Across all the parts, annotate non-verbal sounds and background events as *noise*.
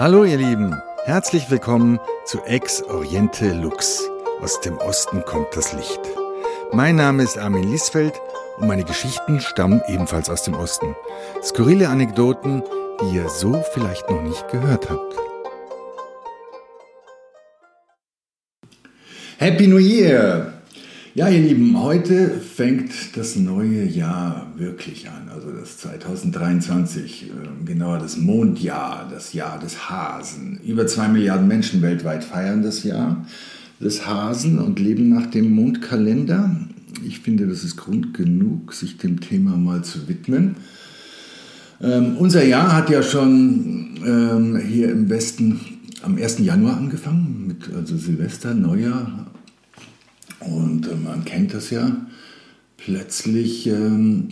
Hallo ihr Lieben, herzlich willkommen zu Ex Oriente Lux. Aus dem Osten kommt das Licht. Mein Name ist Armin Liesfeld und meine Geschichten stammen ebenfalls aus dem Osten. Skurrile Anekdoten, die ihr so vielleicht noch nicht gehört habt. Happy New Year! Ja, ihr Lieben, heute fängt das neue Jahr wirklich an, also das 2023, ähm, genauer das Mondjahr, das Jahr des Hasen. Über zwei Milliarden Menschen weltweit feiern das Jahr des Hasen und leben nach dem Mondkalender. Ich finde, das ist Grund genug, sich dem Thema mal zu widmen. Ähm, unser Jahr hat ja schon ähm, hier im Westen am 1. Januar angefangen, mit also Silvester, Neujahr, und äh, man kennt das ja. Plötzlich, ähm,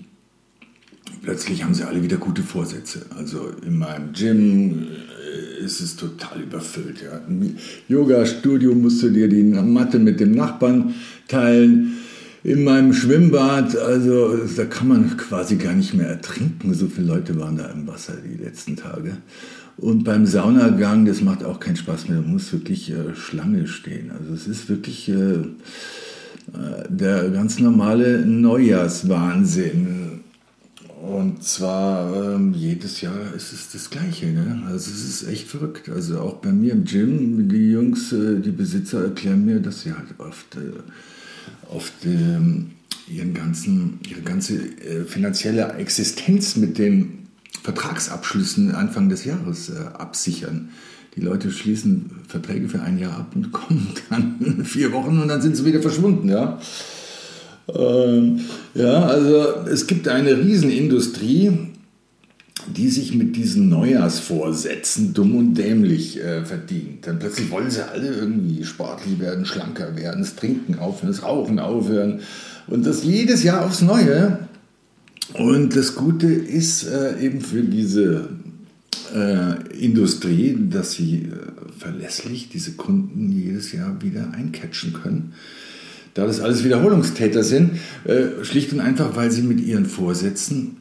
plötzlich haben sie alle wieder gute Vorsätze. Also in meinem Gym äh, ist es total überfüllt. Ja. Im Yoga-Studio musst du dir die Matte mit dem Nachbarn teilen. In meinem Schwimmbad, also da kann man quasi gar nicht mehr ertrinken. So viele Leute waren da im Wasser die letzten Tage. Und beim Saunagang, das macht auch keinen Spaß mehr, da muss wirklich äh, Schlange stehen. Also es ist wirklich äh, äh, der ganz normale Neujahrswahnsinn. Und zwar ähm, jedes Jahr ist es das Gleiche. Ne? Also es ist echt verrückt. Also auch bei mir im Gym, die Jungs, äh, die Besitzer erklären mir, dass sie halt oft, äh, oft ähm, ihren ganzen, ihre ganze äh, finanzielle Existenz mit den Vertragsabschlüssen Anfang des Jahres äh, absichern. Die Leute schließen Verträge für ein Jahr ab und *laughs* kommen dann vier Wochen und dann sind sie wieder verschwunden. Ja, ähm, ja also es gibt eine Riesenindustrie, die sich mit diesen Neujahrsvorsätzen dumm und dämlich äh, verdient. Dann plötzlich wollen sie alle irgendwie sportlich werden, schlanker werden, das Trinken aufhören, das Rauchen aufhören. Und das jedes Jahr aufs Neue. Und das Gute ist äh, eben für diese äh, Industrie, dass sie äh, verlässlich diese Kunden jedes Jahr wieder eincatchen können. Da das alles Wiederholungstäter sind, äh, schlicht und einfach, weil sie mit ihren Vorsätzen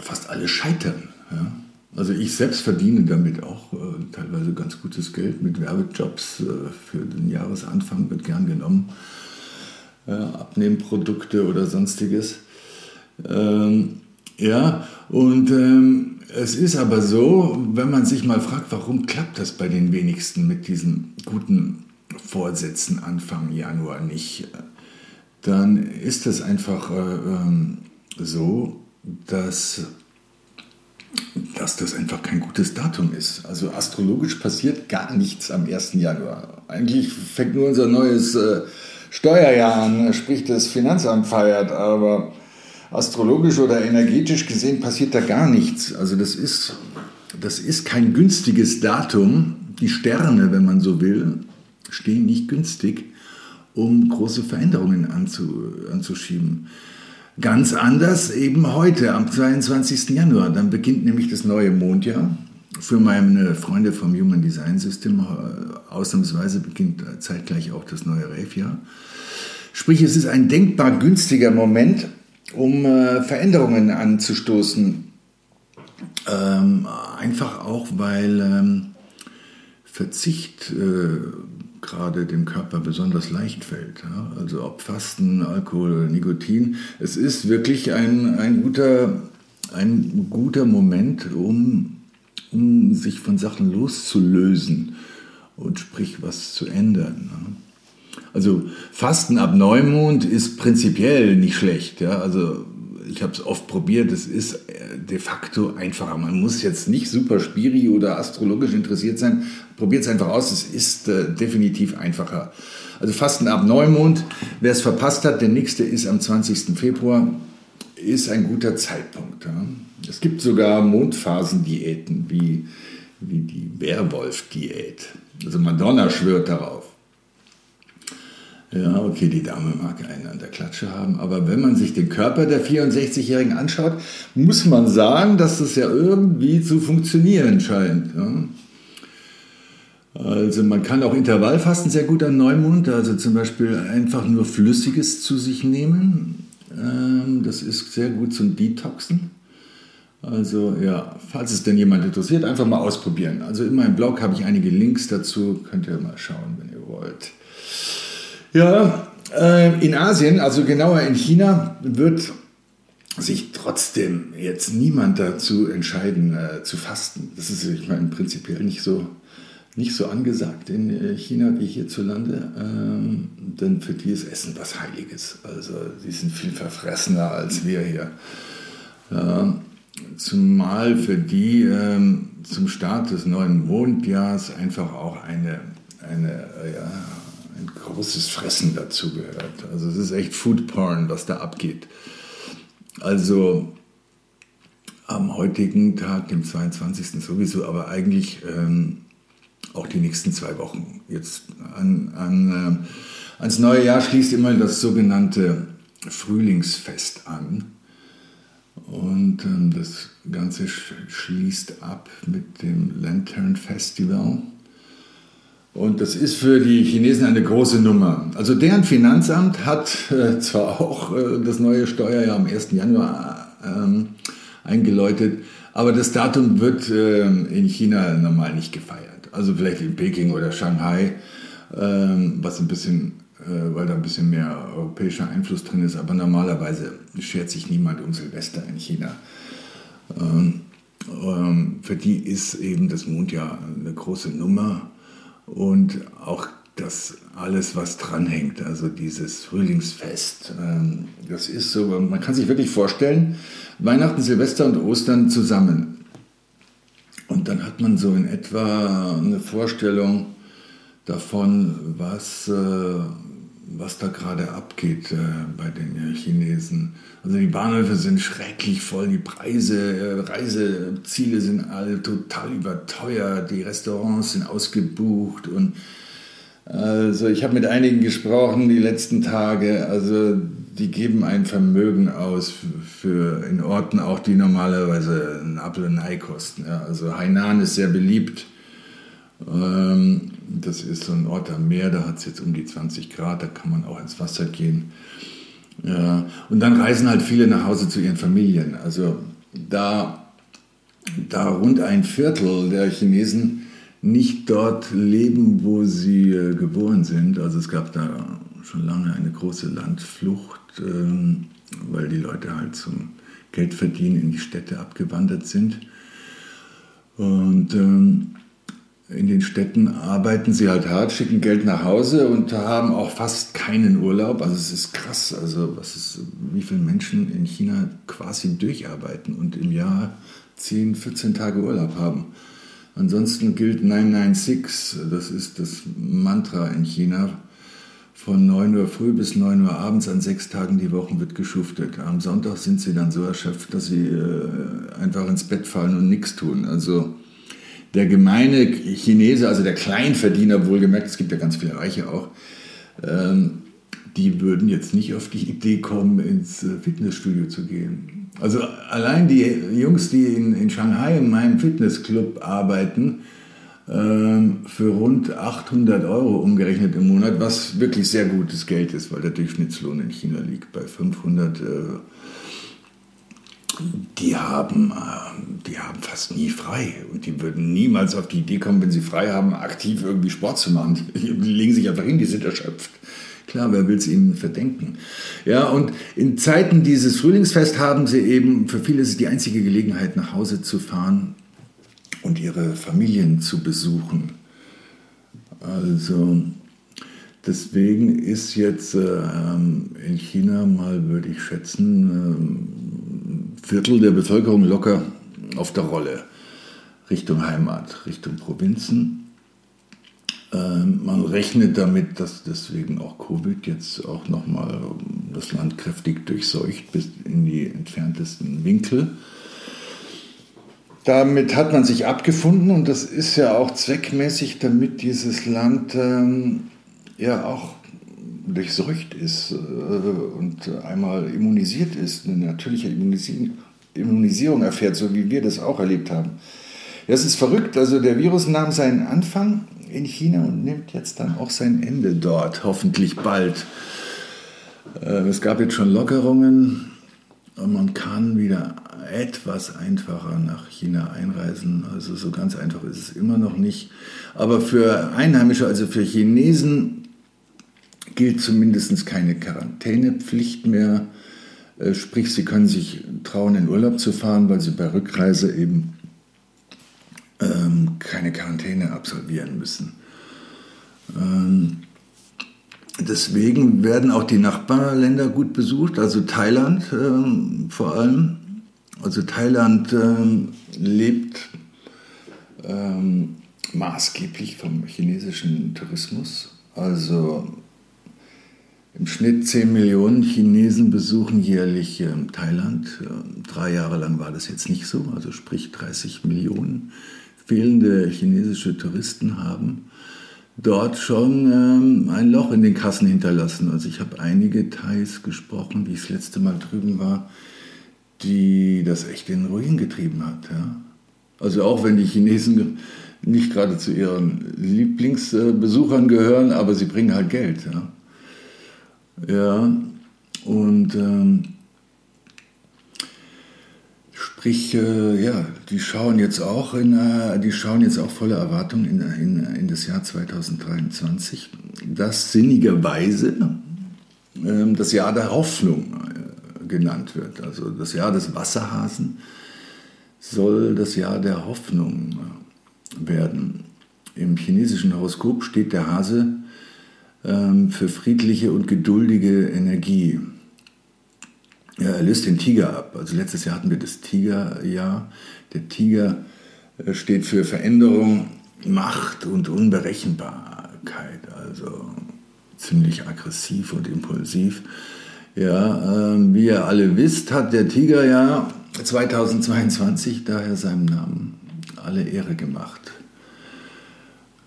fast alle scheitern. Ja? Also ich selbst verdiene damit auch äh, teilweise ganz gutes Geld mit Werbejobs äh, für den Jahresanfang wird gern genommen. Abnehmprodukte oder sonstiges. Ähm, ja, und ähm, es ist aber so, wenn man sich mal fragt, warum klappt das bei den wenigsten mit diesen guten Vorsätzen Anfang Januar nicht, dann ist es einfach äh, ähm, so, dass, dass das einfach kein gutes Datum ist. Also astrologisch passiert gar nichts am 1. Januar. Eigentlich fängt nur unser neues äh, Steuerjahr an, sprich das Finanzamt feiert, aber astrologisch oder energetisch gesehen passiert da gar nichts. Also das ist, das ist kein günstiges Datum. Die Sterne, wenn man so will, stehen nicht günstig, um große Veränderungen anzu, anzuschieben. Ganz anders eben heute, am 22. Januar. Dann beginnt nämlich das neue Mondjahr. Für meine Freunde vom Human Design System äh, ausnahmsweise beginnt zeitgleich auch das neue Rave-Jahr. Sprich, es ist ein denkbar günstiger Moment, um äh, Veränderungen anzustoßen. Ähm, einfach auch, weil ähm, Verzicht äh, gerade dem Körper besonders leicht fällt. Ja? Also ob Fasten, Alkohol, Nikotin. Es ist wirklich ein, ein, guter, ein guter Moment, um, um sich von Sachen loszulösen und sprich was zu ändern. Ne? Also Fasten ab Neumond ist prinzipiell nicht schlecht. Ja? Also ich habe es oft probiert, es ist äh, de facto einfacher. Man muss jetzt nicht super spiri oder astrologisch interessiert sein. Probiert es einfach aus, es ist äh, definitiv einfacher. Also Fasten ab Neumond, wer es verpasst hat, der nächste ist am 20. Februar, ist ein guter Zeitpunkt. Ja? Es gibt sogar Mondphasendiäten wie, wie die Werwolf-Diät. Also Madonna schwört darauf. Ja, okay, die Dame mag einen an der Klatsche haben, aber wenn man sich den Körper der 64-Jährigen anschaut, muss man sagen, dass das ja irgendwie zu funktionieren scheint. Ja. Also man kann auch Intervallfasten sehr gut an Neumond, also zum Beispiel einfach nur Flüssiges zu sich nehmen. Ähm, das ist sehr gut zum Detoxen. Also ja, falls es denn jemand interessiert, einfach mal ausprobieren. Also in meinem Blog habe ich einige Links dazu, könnt ihr mal schauen, wenn ihr wollt. Ja, äh, in Asien, also genauer in China, wird sich trotzdem jetzt niemand dazu entscheiden, äh, zu fasten. Das ist, ich meine, prinzipiell nicht so, nicht so angesagt in äh, China wie hierzulande, ähm, denn für die ist Essen was Heiliges. Also die sind viel verfressener als wir hier. Ja, zumal für die ähm, zum Start des neuen Mondjahrs einfach auch eine, eine ja, ein großes Fressen dazu gehört. Also es ist echt Food Porn, was da abgeht. Also am heutigen Tag, dem 22. sowieso, aber eigentlich ähm, auch die nächsten zwei Wochen. Jetzt an, an, äh, ans neue Jahr schließt immer das sogenannte Frühlingsfest an. Und ähm, das Ganze schließt ab mit dem Lantern Festival. Und das ist für die Chinesen eine große Nummer. Also deren Finanzamt hat äh, zwar auch äh, das neue Steuerjahr am 1. Januar ähm, eingeläutet, aber das Datum wird äh, in China normal nicht gefeiert. Also vielleicht in Peking oder Shanghai, ähm, was ein bisschen, äh, weil da ein bisschen mehr europäischer Einfluss drin ist, aber normalerweise schert sich niemand um Silvester in China. Ähm, ähm für die ist eben das Mondjahr eine große Nummer und auch das alles, was dranhängt, also dieses Frühlingsfest. Ähm, das ist so, man kann sich wirklich vorstellen, Weihnachten, Silvester und Ostern zusammen. Und dann hat man so in etwa eine Vorstellung davon, was, äh, was da gerade abgeht äh, bei den Chinesen. Also die Bahnhöfe sind schrecklich voll, die Preise, äh, Reiseziele sind alle total überteuert, die Restaurants sind ausgebucht und also ich habe mit einigen gesprochen die letzten Tage, also die geben ein Vermögen aus für in Orten auch, die normalerweise ein Apfel und ein Ei kosten. Ja, also Hainan ist sehr beliebt. Ähm, das ist so ein Ort am Meer, da hat es jetzt um die 20 Grad, da kann man auch ins Wasser gehen. Und dann reisen halt viele nach Hause zu ihren Familien. Also da, da rund ein Viertel der Chinesen nicht dort leben, wo sie äh, geboren sind. Also es gab da schon lange eine große Landflucht, ähm, weil die Leute halt zum Geldverdienen in die Städte abgewandert sind. Und ähm, in den Städten arbeiten sie halt hart, schicken Geld nach Hause und haben auch fast keinen Urlaub. Also es ist krass, also was ist, wie viele Menschen in China quasi durcharbeiten und im Jahr 10, 14 Tage Urlaub haben. Ansonsten gilt 996, das ist das Mantra in China. Von 9 Uhr früh bis 9 Uhr abends an sechs Tagen die Woche wird geschuftet. Am Sonntag sind sie dann so erschöpft, dass sie äh, einfach ins Bett fallen und nichts tun. Also der gemeine Chinese, also der Kleinverdiener, wohlgemerkt, es gibt ja ganz viele Reiche auch, ähm, die würden jetzt nicht auf die Idee kommen, ins äh, Fitnessstudio zu gehen. Also allein die Jungs, die in, in Shanghai in meinem Fitnessclub arbeiten, ähm, für rund 800 Euro umgerechnet im Monat, was wirklich sehr gutes Geld ist, weil der Durchschnittslohn in China liegt bei 500 Euro die haben, äh, die haben fast nie frei. Und die würden niemals auf die Idee kommen, wenn sie frei haben, aktiv irgendwie Sport zu machen. *laughs* Die legen sich einfach hin, die sind erschöpft. Klar, wer will es ihnen verdenken? Ja, und in Zeiten dieses Frühlingsfest haben sie eben, für viele ist es die einzige Gelegenheit, nach Hause zu fahren und ihre Familien zu besuchen. Also, deswegen ist jetzt äh, in China mal, würde ich schätzen, äh, Viertel der Bevölkerung locker auf der Rolle Richtung Heimat, Richtung Provinzen. Ähm, man rechnet damit, dass deswegen auch Covid jetzt auch nochmal das Land kräftig durchseucht bis in die entferntesten Winkel. Damit hat man sich abgefunden und das ist ja auch zweckmäßig, damit dieses Land ähm, ja auch durchseucht ist äh, und einmal immunisiert ist, eine natürliche Immunisierung erfährt, so wie wir das auch erlebt haben. Das ist verrückt. Also der Virus nahm seinen Anfang in China und nimmt jetzt dann auch sein Ende dort, hoffentlich bald. Äh, es gab jetzt schon Lockerungen man kann wieder etwas einfacher nach China einreisen. Also so ganz einfach ist es immer noch nicht. Aber für Einheimische, also für Chinesen, gilt zumindest keine Quarantänepflicht mehr. Äh, sprich, sie können sich trauen, in Urlaub zu fahren, weil sie bei Rückreise eben ähm, keine Quarantäne absolvieren müssen. Ähm, deswegen werden auch die Nachbarländer gut besucht, also Thailand ähm, vor allem. Also Thailand ähm, lebt ähm, maßgeblich vom chinesischen Tourismus. Also im Schnitt 10 Millionen Chinesen besuchen jährlich ähm, Thailand. Ähm, drei Jahre lang war das jetzt nicht so, also sprich 30 Millionen fehlende chinesische Touristen haben dort schon ähm, ein Loch in den Kassen hinterlassen. Also ich habe einige Thais gesprochen, wie ich das letzte Mal drüben war, die das echt in Ruin getrieben hat. Ja? Also auch wenn die Chinesen nicht gerade zu ihren Lieblingsbesuchern gehören, aber sie bringen halt Geld. Ja, ja und ähm, Sprich, äh, ja, die schauen jetzt auch in, äh, die schauen jetzt auch voller Erwartung in, in, in das Jahr 2023, das sinnigerweise äh, das Jahr der Hoffnung äh, genannt wird. Also das Jahr des Wasserhasen soll das Jahr der Hoffnung äh, werden. Im chinesischen Horoskop steht der Hase für friedliche und geduldige Energie. Ja, er löst den Tiger ab. Also letztes Jahr hatten wir das Tigerjahr. Der Tiger äh, steht für Veränderung, Macht und Unberechenbarkeit. Also ziemlich aggressiv und impulsiv. Ja, äh, wie ihr alle wisst, hat der Tiger ja 2022 daher seinem Namen alle Ehre gemacht.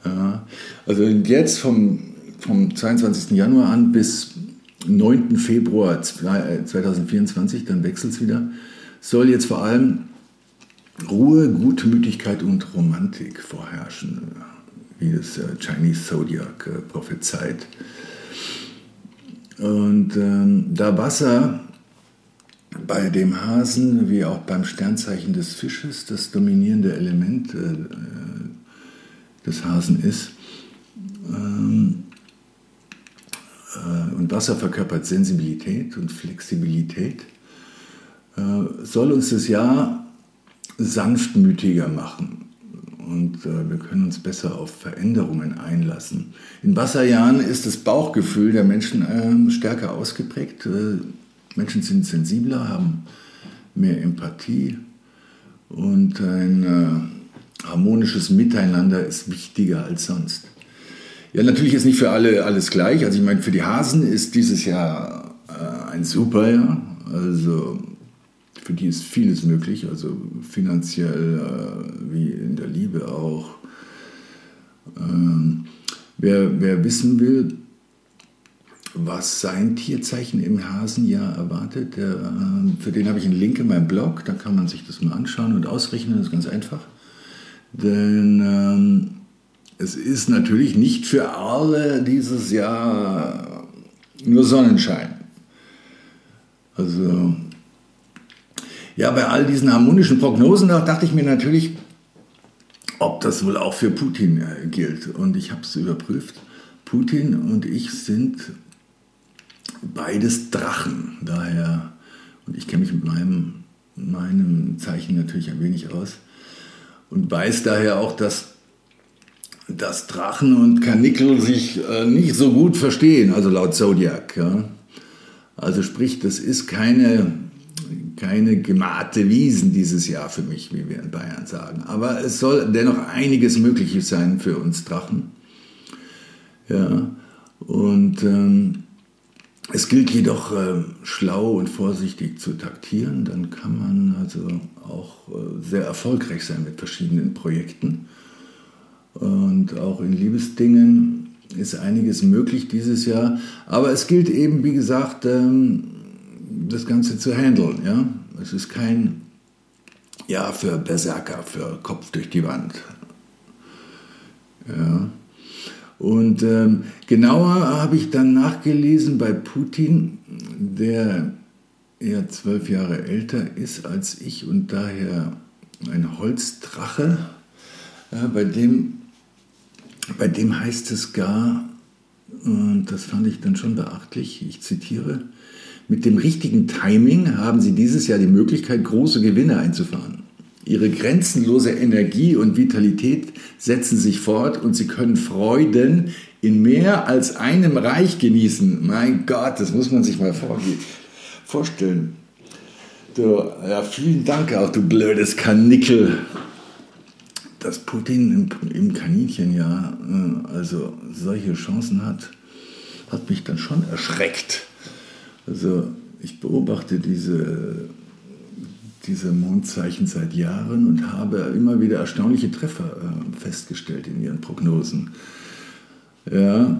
Ja, also jetzt vom, vom 22. Januar an bis 9. Februar 2024, dann wechselt es wieder, soll jetzt vor allem Ruhe, Gutmütigkeit und Romantik vorherrschen, wie das äh, Chinese Zodiac äh, prophezeit. Und ähm, da Wasser bei dem Hasen wie auch beim Sternzeichen des Fisches das dominierende Element äh, des Hasen ist, ähm, äh, und Wasser verkörpert Sensibilität und Flexibilität, äh, soll uns das Jahr sanftmütiger machen und äh, wir können uns besser auf Veränderungen einlassen. In Wasserjahren ist das Bauchgefühl der Menschen ähm, stärker ausgeprägt. Menschen sind sensibler, haben mehr Empathie und ein harmonisches Miteinander ist wichtiger als sonst. Ja, natürlich ist nicht für alle alles gleich. Also ich meine, für die Hasen ist dieses Jahr äh, ein super Jahr. Also für die ist vieles möglich, also finanziell äh, wie in der Liebe auch. Ähm, wer, wer wissen will, was sein Tierzeichen im Hasenjahr erwartet, der, äh, für den habe ich einen Link in meinem Blog, da kann man sich das mal anschauen und ausrechnen, das ist ganz einfach. Denn ähm, es ist natürlich nicht für alle dieses Jahr nur Sonnenschein. Also, ja, bei all diesen harmonischen Prognosen da dachte ich mir natürlich, ob das wohl auch für Putin äh, gilt. Und ich habe es überprüft. Putin und ich sind beides Drachen. Daher, und ich kenne mich mit meinem, meinem Zeichen natürlich ein wenig aus und weiß daher auch, dass dass Drachen und Karnickel sich äh, nicht so gut verstehen, also laut Zodiac. Ja. Also sprich, das ist keine, keine gemachte Wiesen dieses Jahr für mich, wie wir in Bayern sagen. Aber es soll dennoch einiges Mögliches sein für uns Drachen. Ja. Und ähm, es gilt jedoch äh, schlau und vorsichtig zu taktieren, dann kann man also auch äh, sehr erfolgreich sein mit verschiedenen Projekten. Und auch in Liebesdingen ist einiges möglich dieses Jahr. Aber es gilt eben, wie gesagt, ähm, das Ganze zu handeln. Ja? Es ist kein Jahr für Berserker, für Kopf durch die Wand. Ja. Und ähm, genauer habe ich dann nachgelesen bei Putin, der er zwölf Jahre älter ist als ich und daher ein Holzdrache, äh, bei, dem, bei dem heißt es gar, und das fand ich dann schon beachtlich, ich zitiere, mit dem richtigen Timing haben Sie dieses Jahr die Möglichkeit, große Gewinne einzufahren. Ihre grenzenlose Energie und Vitalität setzen sich fort und Sie können Freuden in mehr als einem Reich genießen. Mein Gott, das muss man sich mal vorstellen. Du, ja, vielen Dank auch, du blödes Kanickel. Dass Putin im, im Kaninchenjahr äh, also solche Chancen hat, hat mich dann schon erschreckt. Also ich beobachte diese, diese Mondzeichen seit Jahren und habe immer wieder erstaunliche Treffer äh, festgestellt in ihren Prognosen. Ja,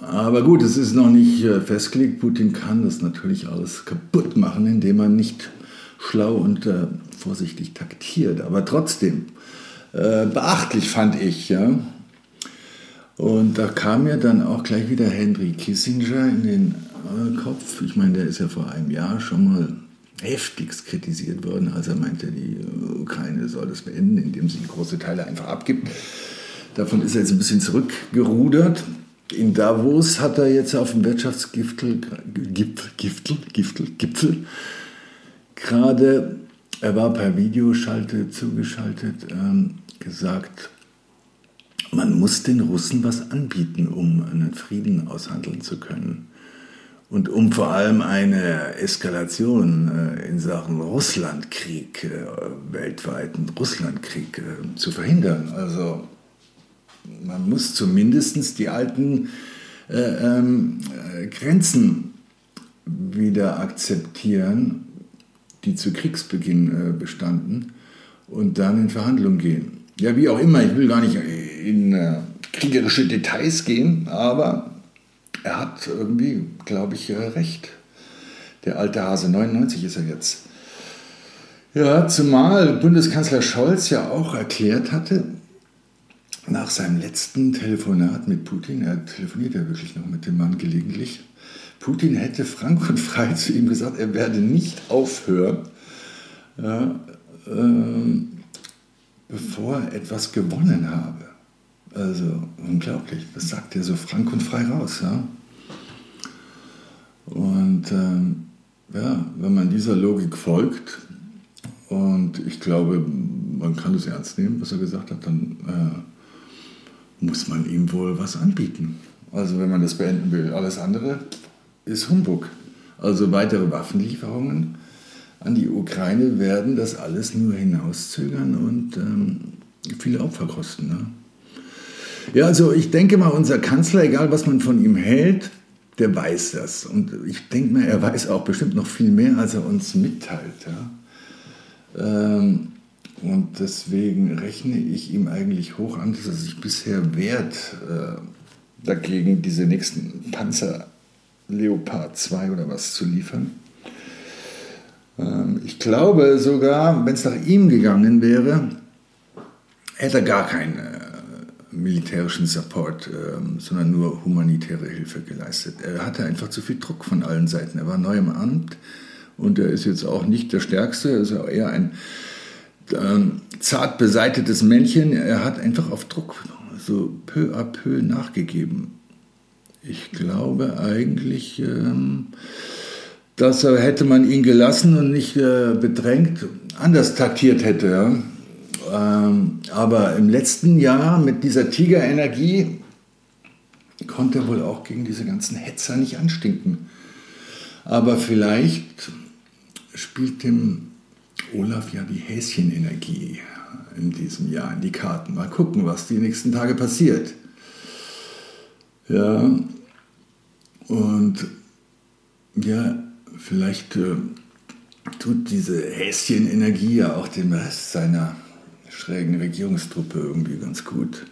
aber gut, es ist noch nicht äh, festgelegt. Putin kann das natürlich alles kaputt machen, indem er nicht schlau und äh, vorsichtig taktiert. Aber trotzdem, äh, beachtlich fand ich, ja. Und da kam mir dann auch gleich wieder Henry Kissinger in den äh, Kopf. Ich meine, der ist ja vor einem Jahr schon mal heftigst kritisiert worden, als er meinte, die Ukraine soll das beenden, indem sie große Teile einfach abgibt. Davon ist er jetzt ein bisschen zurückgerudert. In Davos hat er jetzt auf dem Wirtschaftsgipfel, Gipfel, Gipfel, Gipfel, Gipfel gerade, er war per Videoschalte zugeschaltet, ähm, gesagt, man muss den Russen was anbieten, um einen Frieden aushandeln zu können. Und um vor allem eine Eskalation äh, in Sachen Russlandkrieg, äh, weltweiten Russlandkrieg äh, zu verhindern. Also man muss zumindest die alten äh, ähm, äh, Grenzen wieder akzeptieren, die zu Kriegsbeginn äh, bestanden, und dann in Verhandlungen gehen. Ja, wie auch immer, ich will gar nicht in kriegerische Details gehen, aber er hat irgendwie, glaube ich, recht. Der alte Hase, 99 ist er jetzt. Ja, zumal Bundeskanzler Scholz ja auch erklärt hatte, nach seinem letzten Telefonat mit Putin, er telefoniert ja wirklich noch mit dem Mann gelegentlich, Putin hätte frank und frei zu ihm gesagt, er werde nicht aufhören, ja, äh, bevor er etwas gewonnen habe. Also unglaublich, das sagt er so frank und frei raus. Ja? Und ähm, ja, wenn man dieser Logik folgt, und ich glaube, man kann es ernst nehmen, was er gesagt hat, dann äh, muss man ihm wohl was anbieten. Also wenn man das beenden will. Alles andere ist Humbug. Also weitere Waffenlieferungen an die Ukraine werden das alles nur hinauszögern und ähm, viele Opfer kosten. Ne? Ja, also ich denke mal, unser Kanzler, egal was man von ihm hält, der weiß das. Und ich denke mal, er weiß auch bestimmt noch viel mehr, als er uns mitteilt. Ja? Ähm, und deswegen rechne ich ihm eigentlich hoch an, dass er sich bisher wehrt, äh, dagegen diese nächsten Panzer Leopard 2 oder was zu liefern. Ähm, ich glaube sogar, wenn es nach ihm gegangen wäre, hätte er gar keine militärischen Support, ähm, sondern nur humanitäre Hilfe geleistet. Er hatte einfach zu viel Druck von allen Seiten. Er war neu im Amt und er ist jetzt auch nicht der Stärkste, er ist eher ein ähm, zart beseitetes Männchen. Er hat einfach auf Druck so peu à peu nachgegeben. Ich glaube eigentlich, ähm, dass er, hätte man ihn gelassen und nicht äh, bedrängt, anders taktiert hätte. Ja? Ähm, aber im letzten Jahr mit dieser Tigerenergie konnte er wohl auch gegen diese ganzen Hetzer nicht anstinken. Aber vielleicht spielt dem Olaf ja die Häschenenergie in diesem Jahr in die Karten. Mal gucken, was die nächsten Tage passiert. Ja, und ja, vielleicht äh, tut diese Häschenenergie ja auch dem Rest seiner schrägen Regierungstruppe irgendwie ganz gut.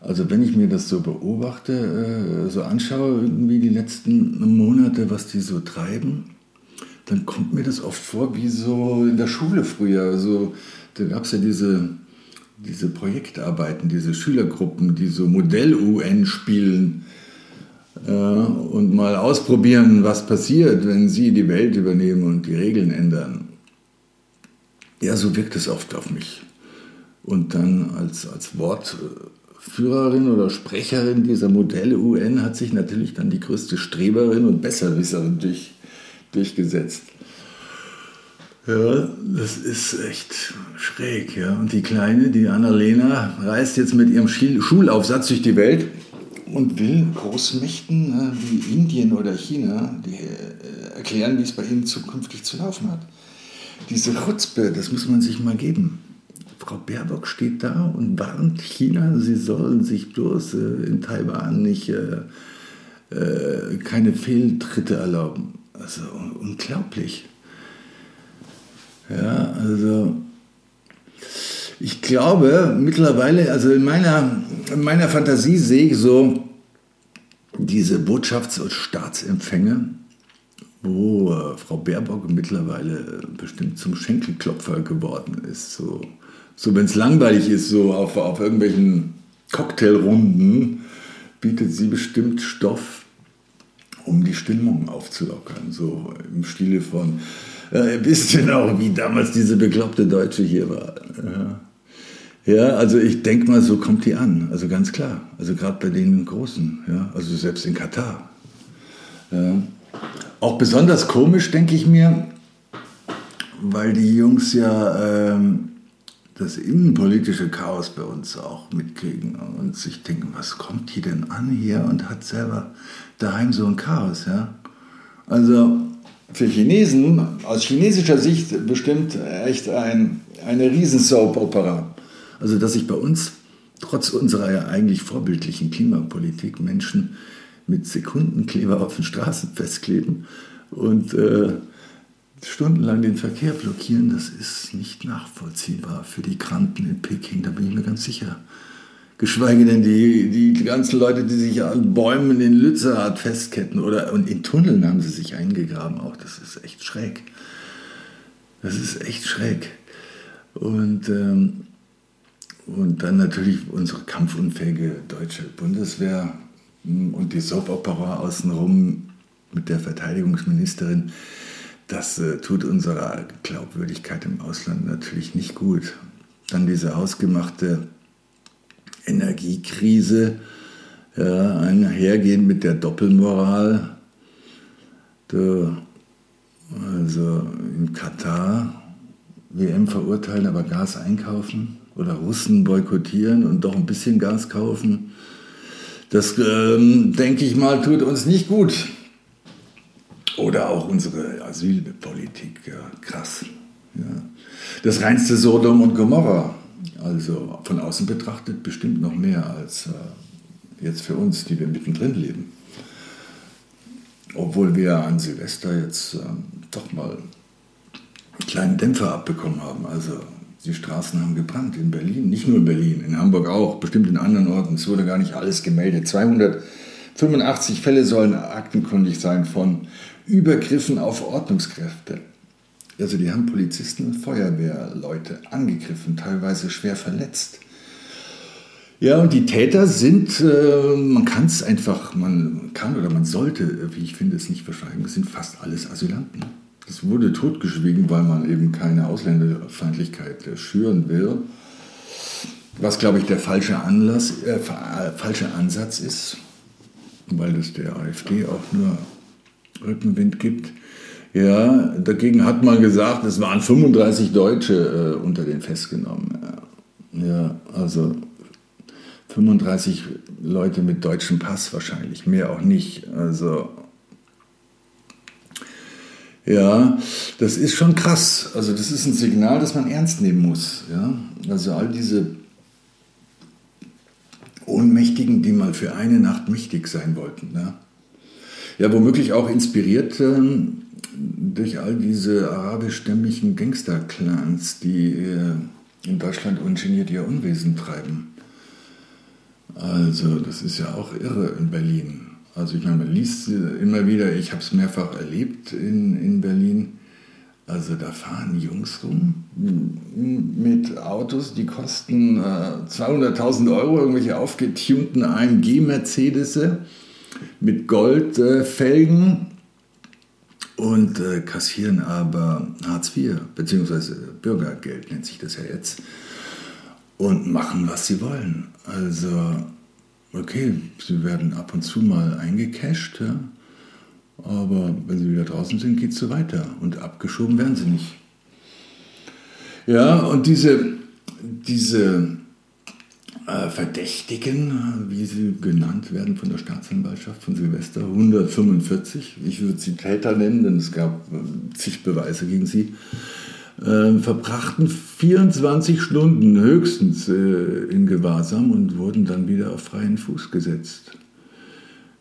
Also wenn ich mir das so beobachte, äh, so anschaue, irgendwie die letzten Monate, was die so treiben, dann kommt mir das oft vor wie so in der Schule früher. Also, da gab es ja diese, diese Projektarbeiten, diese Schülergruppen, die so Modell-UN spielen. äh, und mal ausprobieren, was passiert, wenn sie die Welt übernehmen und die Regeln ändern. Ja, so wirkt es oft auf mich. Und dann als, als Wortführerin oder Sprecherin dieser Modelle UN hat sich natürlich dann die größte Streberin und Besserwisserin durch, durchgesetzt. Ja, das ist echt schräg. Ja. Und die Kleine, die Annalena, reist jetzt mit ihrem Schulaufsatz durch die Welt und will Großmächten ne, wie Indien oder China die, äh, erklären, wie es bei ihnen zukünftig zu laufen hat. Diese Chutzpe, das muss man sich mal geben. Frau Baerbock steht da und warnt China, sie sollen sich bloß äh, in Taiwan nicht äh, äh, keine Fehltritte erlauben. Also unglaublich. Ja, also ich glaube mittlerweile, also in meiner, in meiner Fantasie sehe ich so diese Botschafts- und Staatsempfänge, wo äh, Frau Baerbock mittlerweile bestimmt zum Schenkelklopfer geworden ist. So, so wenn es langweilig ist, so auf, auf irgendwelchen Cocktailrunden, bietet sie bestimmt Stoff, um die Stimmung aufzulockern. So im Stile von äh, wisst ihr noch, wie damals diese bekloppte Deutsche hier war? Ja. Also ich denke mal, so kommt die an. Also ganz klar. Also gerade bei den Großen. Ja, also selbst in Katar. Ja. Auch besonders komisch, denke ich mir, weil die Jungs ja ähm, das innenpolitische Chaos bei uns auch mitkriegen und sich denken, was kommt hier denn an hier und hat selber daheim so ein Chaos. Ja? Also für Chinesen aus chinesischer Sicht bestimmt echt ein, eine Riesen-Soap-Opera. Also dass sich bei uns trotz unserer ja eigentlich vorbildlichen Klimapolitik Menschen mit Sekundenkleber auf den Straßen festkleben und äh, stundenlang den Verkehr blockieren, das ist nicht nachvollziehbar für die Kranten in Peking, da bin ich mir ganz sicher. Geschweige denn die, die ganzen Leute, die sich an Bäumen in Lützerath festketten oder und in Tunneln haben sie sich eingegraben. Auch das ist echt schräg. Das ist echt schräg. Und, ähm, und dann natürlich unsere kampfunfähige deutsche Bundeswehr hm, und die Soap-Opera außenrum mit der Verteidigungsministerin. Das äh, tut unserer Glaubwürdigkeit im Ausland natürlich nicht gut. Dann diese ausgemachte Energiekrise ja, einhergehend mit der Doppelmoral. Da, also in Katar WM verurteilen, aber Gas einkaufen oder Russen boykottieren und doch ein bisschen Gas kaufen. Das, ähm, denke ich mal, tut uns nicht gut. Oder auch unsere Asylpolitik, ja, krass. Ja. Das reinste Sodom und Gomorra. Also von außen betrachtet bestimmt noch mehr als äh, jetzt für uns, die wir mittendrin leben. Obwohl wir an Silvester jetzt äh, doch mal einen kleinen Dämpfer abbekommen haben. Also die Straßen haben gebrannt in Berlin, nicht nur in Berlin, in Hamburg auch, bestimmt in anderen Orten. Es wurde gar nicht alles gemeldet. 285 Fälle sollen aktenkundig sein von Übergriffen auf Ordnungskräfte. Also die haben Polizisten und Feuerwehrleute angegriffen, teilweise schwer verletzt. Ja, und die Täter sind, äh, man kann es einfach, man kann oder man sollte, wie ich finde, es nicht verschweigen, es sind fast alles Asylanten. Das wurde totgeschwiegen, weil man eben keine Ausländerfeindlichkeit äh, schüren will. Was, glaube ich, der falsche, Anlass, äh, falsche Ansatz ist, weil das der AfD auch nur Rückenwind gibt. Ja, dagegen hat man gesagt, es waren 35 Deutsche äh, unter den festgenommen. Ja. ja, also 35 Leute mit deutschem Pass wahrscheinlich, mehr auch nicht. Also ja, das ist schon krass. Also das ist ein Signal, das man ernst nehmen muss. Ja? Also all diese Ohnmächtigen, die mal für eine Nacht mächtig sein wollten. Ja, ja womöglich auch inspiriert ähm, durch all diese arabischstämmigen Gangsterclans, die äh, in Deutschland ungeniert ihr Unwesen treiben. Also das ist ja auch irre in Berlin. Also ich meine, man liest immer wieder, ich habe es mehrfach erlebt in, in Berlin. Also da fahren Jungs rum mit Autos, die kosten äh, 200.000 Euro, irgendwelche aufgetunten AMG-Mercedes mit Goldfelgen und äh, kassieren aber Hartz IV, beziehungsweise Bürgergeld nennt sich das ja jetzt, und machen, was sie wollen. Also, okay, sie werden ab und zu mal eingecasht, ja, aber wenn sie wieder draußen sind, geht es so weiter und abgeschoben werden sie nicht. Ja, und diese, diese Verdächtigen, wie sie genannt werden von der Staatsanwaltschaft von Silvester, 145, ich würde sie Täter nennen, denn es gab äh, zig Beweise gegen sie, äh, verbrachten 24 Stunden höchstens äh, in Gewahrsam und wurden dann wieder auf freien Fuß gesetzt.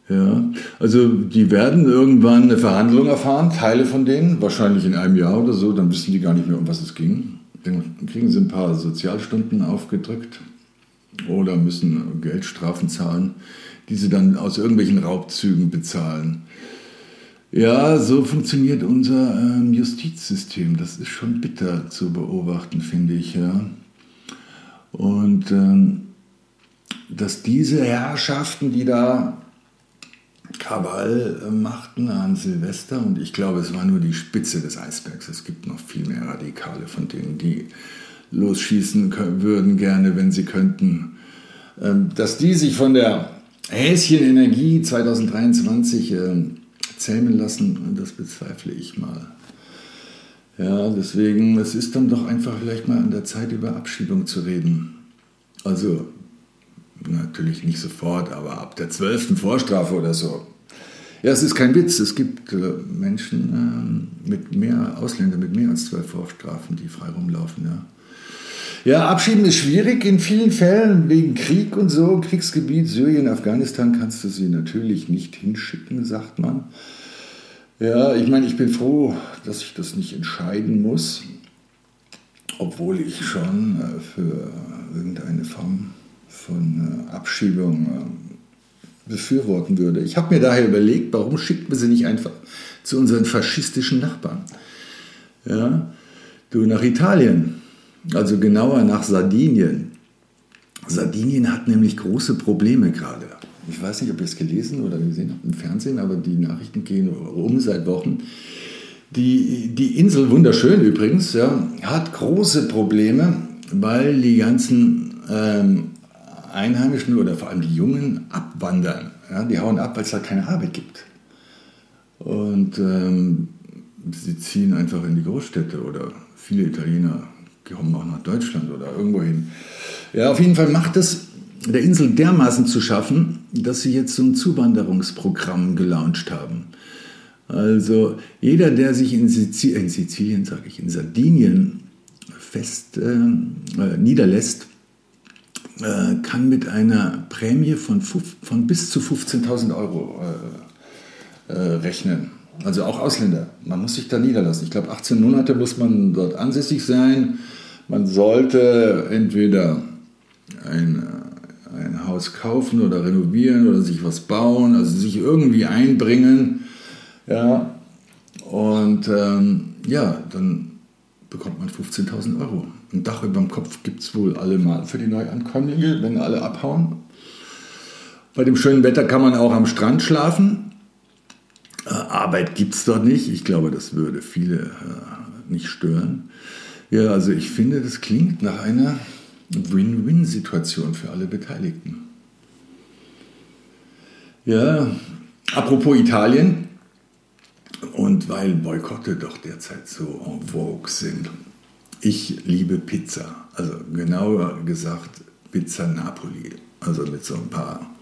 Ja, also die werden irgendwann eine Verhandlung erfahren, Teile von denen, wahrscheinlich in einem Jahr oder so, dann wissen die gar nicht mehr, um was es ging. Dann kriegen sie ein paar Sozialstunden aufgedrückt oder müssen Geldstrafen zahlen, die sie dann aus irgendwelchen Raubzügen bezahlen. Ja, so funktioniert unser ähm, Justizsystem. Das ist schon bitter zu beobachten, finde ich. Ja. Und ähm, dass diese Herrschaften, die da Krawall äh, machten an Silvester, und ich glaube, es war nur die Spitze des Eisbergs, es gibt noch viel mehr Radikale von denen, die losschießen würden gerne, wenn sie könnten. Ähm, dass die sich von der Häschenenergie 2023 ähm, zähmen lassen, das bezweifle ich mal. Ja, deswegen, es ist dann doch einfach vielleicht mal an der Zeit, über Abschiebung zu reden. Also, natürlich nicht sofort, aber ab der zwölften Vorstrafe oder so. Ja, es ist kein Witz. Es gibt äh, Menschen äh, mit mehr Ausländer mit mehr als zwölf Vorstrafen, die frei rumlaufen. Ja. Ja, abschieben ist schwierig in vielen Fällen wegen Krieg und so. Kriegsgebiet Syrien, Afghanistan kannst du sie natürlich nicht hinschicken, sagt man. Ja, ich meine, ich bin froh, dass ich das nicht entscheiden muss, obwohl ich schon äh, für irgendeine Form von äh, Abschiebung äh, befürworten würde. Ich habe mir daher überlegt, warum schickt man sie nicht einfach zu unseren faschistischen Nachbarn? Ja, du nach Italien also genauer nach Sardinien. Sardinien hat nämlich große Probleme gerade. Ich weiß nicht, ob ihr es gelesen oder gesehen habt im Fernsehen, aber die Nachrichten gehen um seit Wochen. Die, die Insel, wunderschön übrigens, ja, hat große Probleme, weil die ganzen ähm, Einheimischen oder vor allem die Jungen abwandern. Ja, die hauen ab, weil es da keine Arbeit gibt. Und ähm, sie ziehen einfach in die Großstädte oder viele Italiener kommen auch nach Deutschland oder irgendwo hin. Ja, auf jeden Fall macht es der Insel dermaßen zu schaffen, dass sie jetzt so ein Zuwanderungsprogramm gelauncht haben. Also jeder, der sich in, Sizi in Sizilien, sage ich, in Sardinien fest äh, äh, niederlässt, äh, kann mit einer Prämie von, von bis zu 15.000 Euro äh, äh, rechnen. Also auch Ausländer. Man muss sich da niederlassen. Ich glaube, 18 Monate muss man dort ansässig sein man sollte entweder ein, ein Haus kaufen oder renovieren oder sich was bauen, also sich irgendwie einbringen. Ja, und ähm, ja, dann bekommt man 15.000 Euro. Ein Dach über dem Kopf gibt es wohl allemal für die Neuankömmlinge, wenn alle abhauen. Bei dem schönen Wetter kann man auch am Strand schlafen. Äh, Arbeit gibt es dort nicht. Ich glaube, das würde viele äh, nicht stören. Ja, also ich finde, das klingt nach einer Win-Win-Situation für alle Beteiligten. Ja, apropos Italien, und weil Boykotte doch derzeit so en vogue sind, ich liebe Pizza. Also genauer gesagt Pizza Napoli. Also mit so ein paar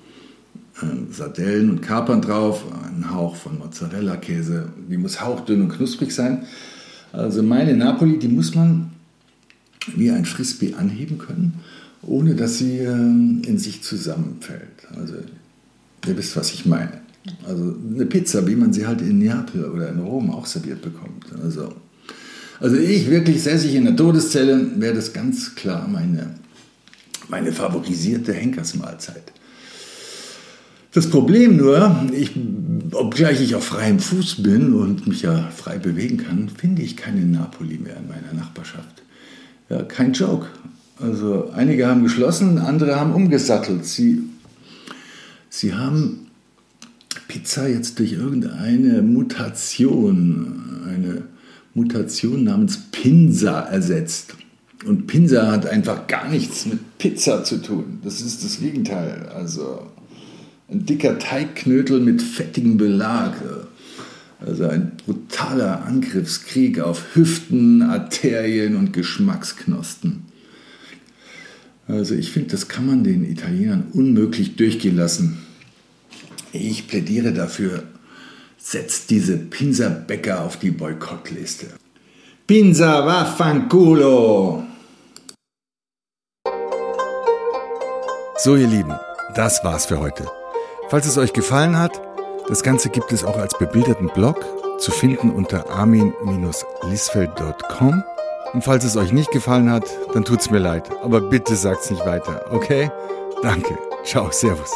äh, Sardellen und Kapern drauf, ein Hauch von Mozzarella-Käse. Die muss hauchdünn und knusprig sein. Also meine Napoli, die muss man wie ein Frisbee anheben können, ohne dass sie ähm, in sich zusammenfällt. Also ihr wisst, was ich meine. Also eine Pizza, wie man sie halt in Neapel oder in Rom auch serviert bekommt. Also, also ich wirklich säßig in der Todeszelle, wäre das ganz klar meine, meine favorisierte Henkersmahlzeit. Das Problem nur, ich, obgleich ich auf freiem Fuß bin und mich ja frei bewegen kann, finde ich keine Napoli mehr in meiner Nachbarschaft. Ja, kein Joke. Also einige haben geschlossen, andere haben umgesattelt. Sie, sie haben Pizza jetzt durch irgendeine Mutation, eine Mutation namens Pinsa ersetzt. Und Pinsa hat einfach gar nichts mit Pizza zu tun. Das ist das Gegenteil. Also ein dicker Teigknödel mit fettigem Belag. Also ein brutaler Angriffskrieg auf Hüften, Arterien und Geschmacksknospen. Also ich finde, das kann man den Italienern unmöglich durchgehen lassen. Ich plädiere dafür, setzt diese Pinsa-Bäcker auf die Boykottliste. Pinsa vaffanculo! So ihr Lieben, das war's für heute. Falls es euch gefallen hat, das Ganze gibt es auch als bebilderten Blog zu finden unter armin-lisfeld.com. Und falls es euch nicht gefallen hat, dann tut's mir leid, aber bitte sagt's nicht weiter, okay? Danke. Ciao, Servus.